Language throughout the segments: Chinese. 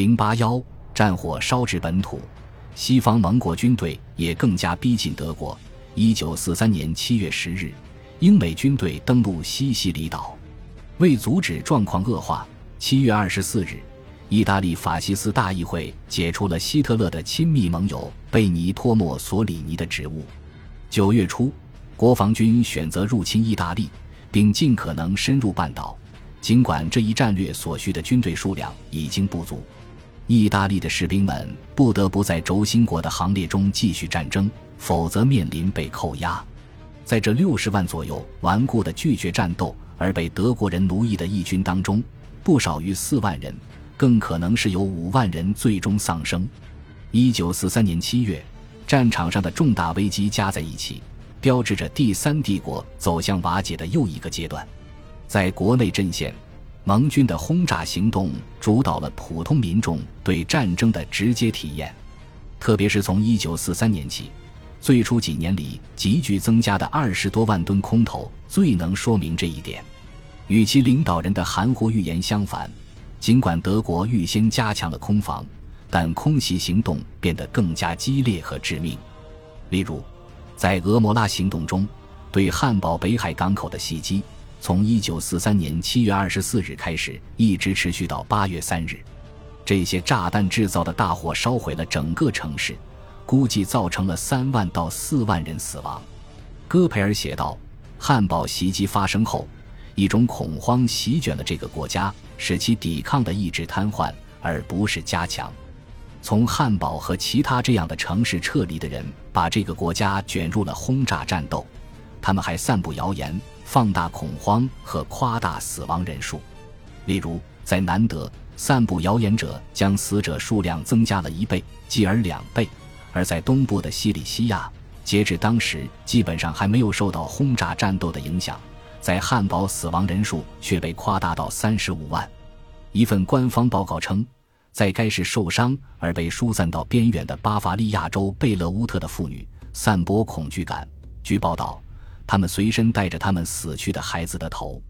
零八幺战火烧至本土，西方盟国军队也更加逼近德国。一九四三年七月十日，英美军队登陆西西里岛，为阻止状况恶化，七月二十四日，意大利法西斯大议会解除了希特勒的亲密盟友贝尼托·墨索里尼的职务。九月初，国防军选择入侵意大利，并尽可能深入半岛，尽管这一战略所需的军队数量已经不足，意大利的士兵们不得不在轴心国的行列中继续战争。否则面临被扣押，在这六十万左右顽固的拒绝战斗而被德国人奴役的义军当中，不少于四万人，更可能是有五万人最终丧生。一九四三年七月，战场上的重大危机加在一起，标志着第三帝国走向瓦解的又一个阶段。在国内阵线，盟军的轰炸行动主导了普通民众对战争的直接体验，特别是从一九四三年起。最初几年里急剧增加的二十多万吨空投，最能说明这一点。与其领导人的含糊预言相反，尽管德国预先加强了空防，但空袭行动变得更加激烈和致命。例如，在俄摩拉行动中，对汉堡北海港口的袭击，从一九四三年七月二十四日开始，一直持续到八月三日。这些炸弹制造的大火烧毁了整个城市。估计造成了三万到四万人死亡，戈培尔写道：“汉堡袭击发生后，一种恐慌席卷了这个国家，使其抵抗的意志瘫痪，而不是加强。从汉堡和其他这样的城市撤离的人，把这个国家卷入了轰炸战斗。他们还散布谣言，放大恐慌和夸大死亡人数。例如，在南德，散布谣言者将死者数量增加了一倍，继而两倍。”而在东部的西里西亚，截至当时基本上还没有受到轰炸战斗的影响，在汉堡死亡人数却被夸大到三十五万。一份官方报告称，在该市受伤而被疏散到边远的巴伐利亚州贝勒乌特的妇女散播恐惧感。据报道，他们随身带着他们死去的孩子的头。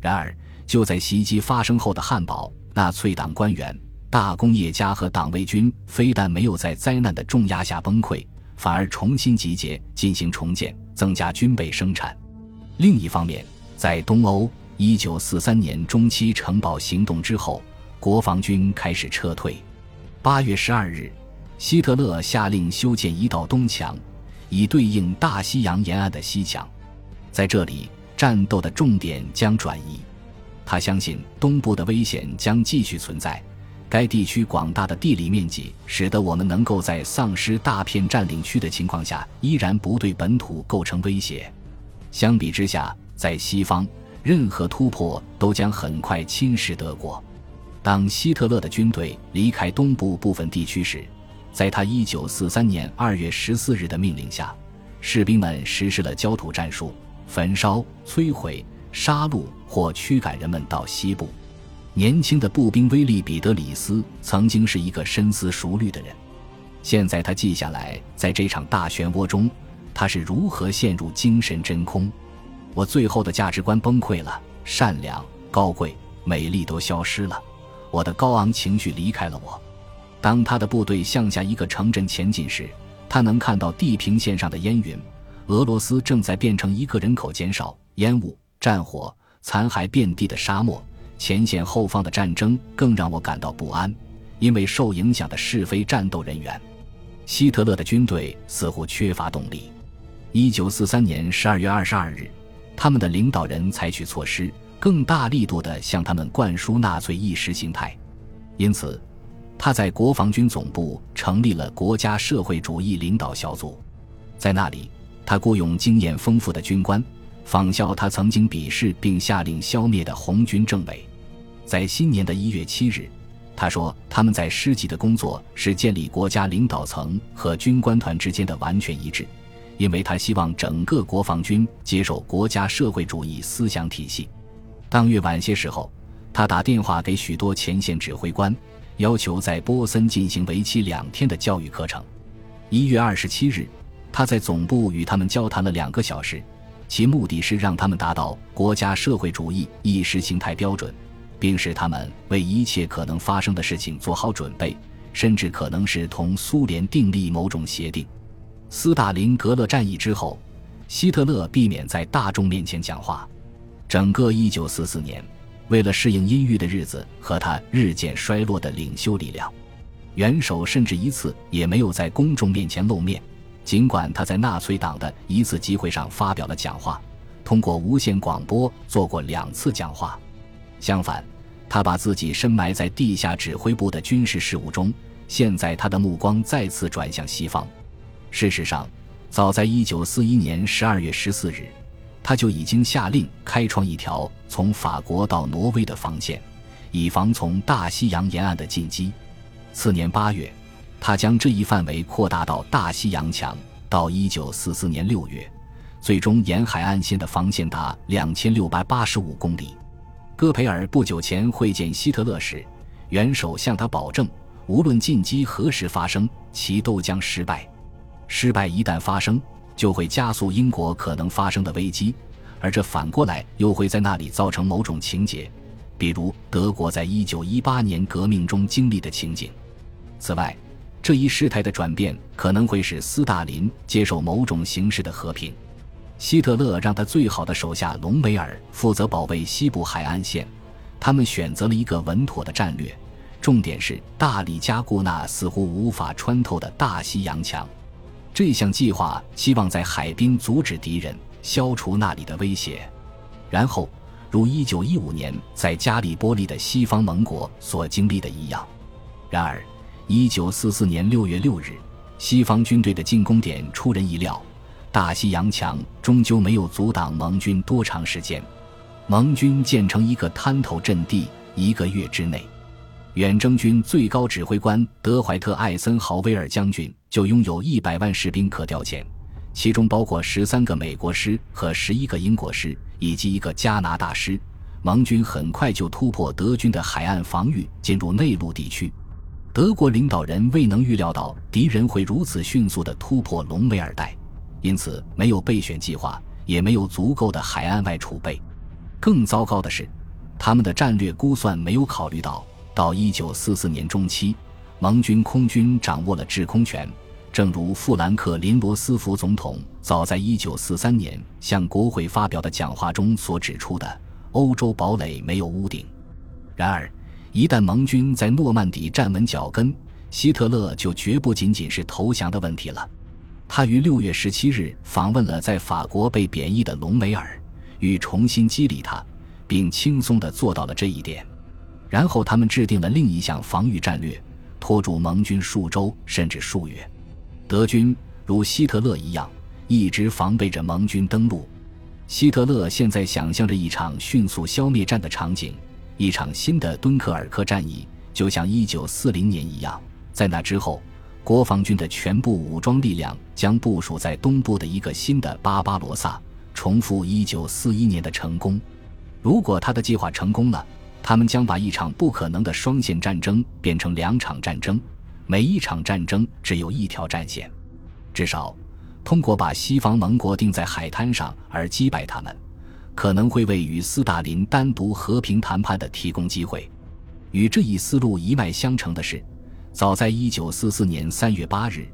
然而，就在袭击发生后的汉堡，纳粹党官员。大工业家和党卫军非但没有在灾难的重压下崩溃，反而重新集结进行重建，增加军备生产。另一方面，在东欧，1943年中期城堡行动之后，国防军开始撤退。8月12日，希特勒下令修建一道东墙，以对应大西洋沿岸的西墙。在这里，战斗的重点将转移。他相信东部的危险将继续存在。该地区广大的地理面积，使得我们能够在丧失大片占领区的情况下，依然不对本土构成威胁。相比之下，在西方，任何突破都将很快侵蚀德国。当希特勒的军队离开东部部分地区时，在他1943年2月14日的命令下，士兵们实施了焦土战术，焚烧、摧毁、杀戮或驱赶人们到西部。年轻的步兵威利·彼得里斯曾经是一个深思熟虑的人，现在他记下来，在这场大漩涡中，他是如何陷入精神真空。我最后的价值观崩溃了，善良、高贵、美丽都消失了，我的高昂情绪离开了我。当他的部队向下一个城镇前进时，他能看到地平线上的烟云，俄罗斯正在变成一个人口减少、烟雾、战火、残骸遍地的沙漠。前线后方的战争更让我感到不安，因为受影响的是非战斗人员。希特勒的军队似乎缺乏动力。一九四三年十二月二十二日，他们的领导人采取措施，更大力度地向他们灌输纳粹意识形态。因此，他在国防军总部成立了国家社会主义领导小组，在那里，他雇佣经验丰富的军官，仿效他曾经鄙视并下令消灭的红军政委。在新年的一月七日，他说：“他们在师级的工作是建立国家领导层和军官团之间的完全一致，因为他希望整个国防军接受国家社会主义思想体系。”当月晚些时候，他打电话给许多前线指挥官，要求在波森进行为期两天的教育课程。一月二十七日，他在总部与他们交谈了两个小时，其目的是让他们达到国家社会主义意识形态标准。并使他们为一切可能发生的事情做好准备，甚至可能是同苏联订立某种协定。斯大林格勒战役之后，希特勒避免在大众面前讲话。整个1944年，为了适应阴郁的日子和他日渐衰落的领袖力量，元首甚至一次也没有在公众面前露面。尽管他在纳粹党的一次集会上发表了讲话，通过无线广播做过两次讲话。相反，他把自己深埋在地下指挥部的军事事务中。现在，他的目光再次转向西方。事实上，早在1941年12月14日，他就已经下令开创一条从法国到挪威的防线，以防从大西洋沿岸的进击。次年8月，他将这一范围扩大到大西洋墙。到1944年6月，最终沿海岸线的防线达2685公里。戈培尔不久前会见希特勒时，元首向他保证，无论进击何时发生，其都将失败。失败一旦发生，就会加速英国可能发生的危机，而这反过来又会在那里造成某种情节，比如德国在一九一八年革命中经历的情景。此外，这一事态的转变可能会使斯大林接受某种形式的和平。希特勒让他最好的手下隆美尔负责保卫西部海岸线，他们选择了一个稳妥的战略，重点是大力加固那似乎无法穿透的大西洋墙。这项计划希望在海滨阻止敌人，消除那里的威胁。然后，如1915年在加里波利的西方盟国所经历的一样。然而，1944年6月6日，西方军队的进攻点出人意料。大西洋墙终究没有阻挡盟军多长时间，盟军建成一个滩头阵地，一个月之内，远征军最高指挥官德怀特·艾森豪威尔将军就拥有一百万士兵可调遣，其中包括十三个美国师和十一个英国师，以及一个加拿大师。盟军很快就突破德军的海岸防御，进入内陆地区。德国领导人未能预料到敌人会如此迅速地突破隆美尔带。因此，没有备选计划，也没有足够的海岸外储备。更糟糕的是，他们的战略估算没有考虑到，到1944年中期，盟军空军掌握了制空权。正如富兰克林·罗斯福总统早在1943年向国会发表的讲话中所指出的：“欧洲堡垒没有屋顶。”然而，一旦盟军在诺曼底站稳脚跟，希特勒就绝不仅仅是投降的问题了。他于六月十七日访问了在法国被贬义的隆美尔，欲重新激励他，并轻松地做到了这一点。然后他们制定了另一项防御战略，拖住盟军数周甚至数月。德军如希特勒一样，一直防备着盟军登陆。希特勒现在想象着一场迅速消灭战的场景，一场新的敦刻尔克战役，就像一九四零年一样。在那之后。国防军的全部武装力量将部署在东部的一个新的巴巴罗萨，重复1941年的成功。如果他的计划成功了，他们将把一场不可能的双线战争变成两场战争，每一场战争只有一条战线。至少，通过把西方盟国定在海滩上而击败他们，可能会为与斯大林单独和平谈判的提供机会。与这一思路一脉相承的是。早在1944年3月8日，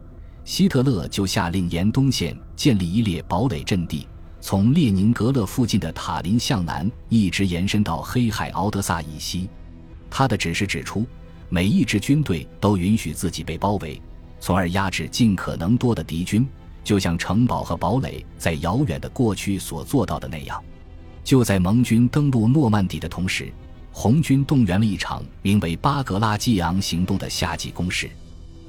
希特勒就下令沿东线建立一列堡垒阵地，从列宁格勒附近的塔林向南，一直延伸到黑海敖德萨以西。他的指示指出，每一支军队都允许自己被包围，从而压制尽可能多的敌军，就像城堡和堡垒在遥远的过去所做到的那样。就在盟军登陆诺曼底的同时。红军动员了一场名为“巴格拉基昂行动”的夏季攻势，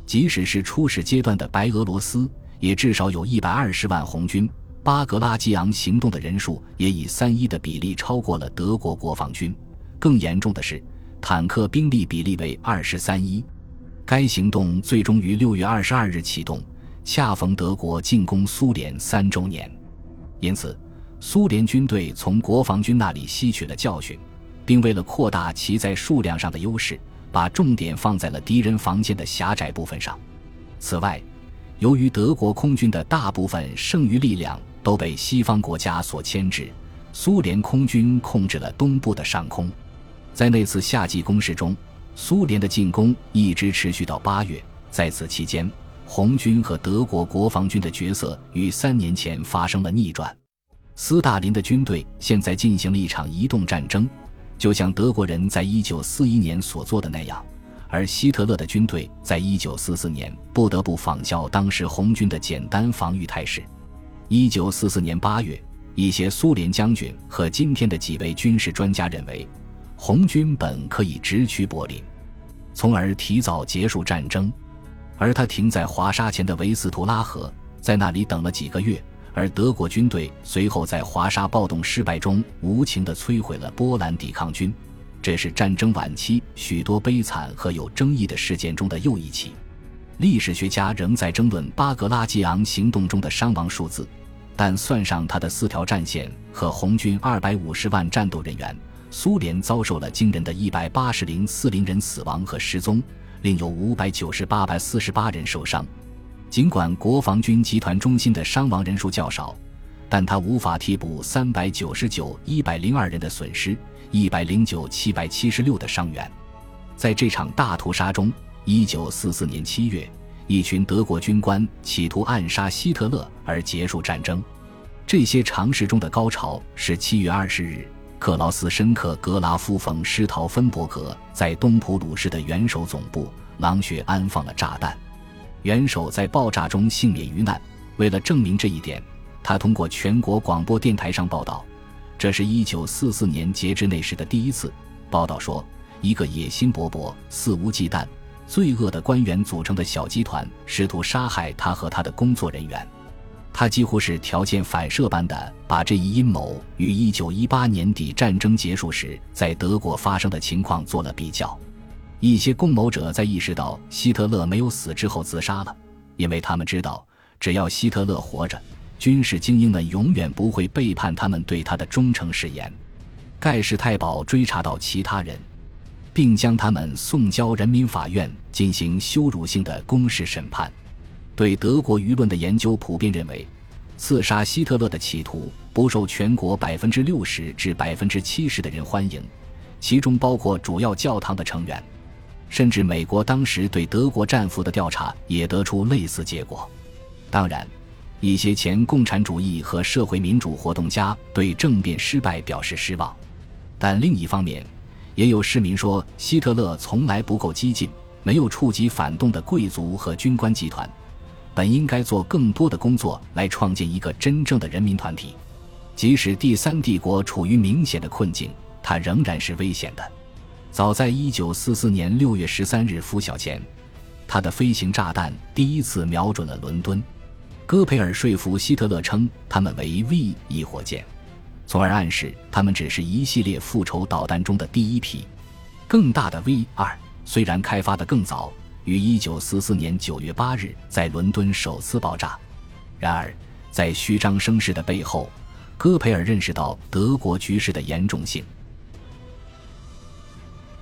即使是初始阶段的白俄罗斯，也至少有一百二十万红军。巴格拉基昂行动的人数也以三一的比例超过了德国国防军。更严重的是，坦克兵力比例为二十三一。该行动最终于六月二十二日启动，恰逢德国进攻苏联三周年，因此，苏联军队从国防军那里吸取了教训。并为了扩大其在数量上的优势，把重点放在了敌人防线的狭窄部分上。此外，由于德国空军的大部分剩余力量都被西方国家所牵制，苏联空军控制了东部的上空。在那次夏季攻势中，苏联的进攻一直持续到八月。在此期间，红军和德国国防军的角色与三年前发生了逆转。斯大林的军队现在进行了一场移动战争，就像德国人在一九四一年所做的那样。而希特勒的军队在一九四四年不得不仿效当时红军的简单防御态势。一九四四年八月，一些苏联将军和今天的几位军事专家认为，红军本可以直趋柏林，从而提早结束战争。而他停在华沙前的维斯图拉河，在那里等了几个月。而德国军队随后在华沙暴动失败中无情地摧毁了波兰抵抗军。这是战争晚期许多悲惨和有争议的事件中的又一起。历史学家仍在争论巴格拉季昂行动中的伤亡数字，但算上他的四条战线和红军二百五十万战斗人员，苏联遭受了惊人的一百八十零四零人死亡和失踪，另有五百九十八百四十八人受伤。尽管国防军集团中心的伤亡人数较少，但他无法替补三百九十九一百零二人的损失。一百零九七百七十六的伤员，在这场大屠杀中，一九四四年七月，一群德国军官企图暗杀希特勒而结束战争。这些尝试中的高潮是七月二十日，克劳斯申克格拉夫冯施陶芬伯格在东普鲁士的元首总部狼穴安放了炸弹，元首在爆炸中幸免于难。为了证明这一点，他通过全国广播电台上报道。这是一九四四年截至那时的第一次。报道说，一个野心勃勃、肆无忌惮、罪恶的官员组成的小集团试图杀害他和他的工作人员。他几乎是条件反射般的把这一阴谋与一九一八年底战争结束时在德国发生的情况做了比较。一些共谋者在意识到希特勒没有死之后自杀了，因为他们知道，只要希特勒活着。军事精英们永远不会背叛他们对他的忠诚誓言。盖世太保追查到其他人，并将他们送交人民法院进行羞辱性的公示审判。对德国舆论的研究普遍认为，刺杀希特勒的企图不受全国百分之六十至百分之七十的人欢迎，其中包括主要教堂的成员。甚至美国当时对德国战俘的调查也得出类似结果。当然。一些前共产主义和社会民主活动家对政变失败表示失望，但另一方面，也有市民说希特勒从来不够激进，没有触及反动的贵族和军官集团，本应该做更多的工作来创建一个真正的人民团体。即使第三帝国处于明显的困境，它仍然是危险的。早在1944年6月13日拂晓前，他的飞行炸弹第一次瞄准了伦敦。戈培尔说服希特勒称他们为 V 一火箭，从而暗示他们只是一系列复仇导弹中的第一批。更大的 V 二虽然开发的更早，于1944年9月8日在伦敦首次爆炸，然而在虚张声势的背后，戈培尔认识到德国局势的严重性。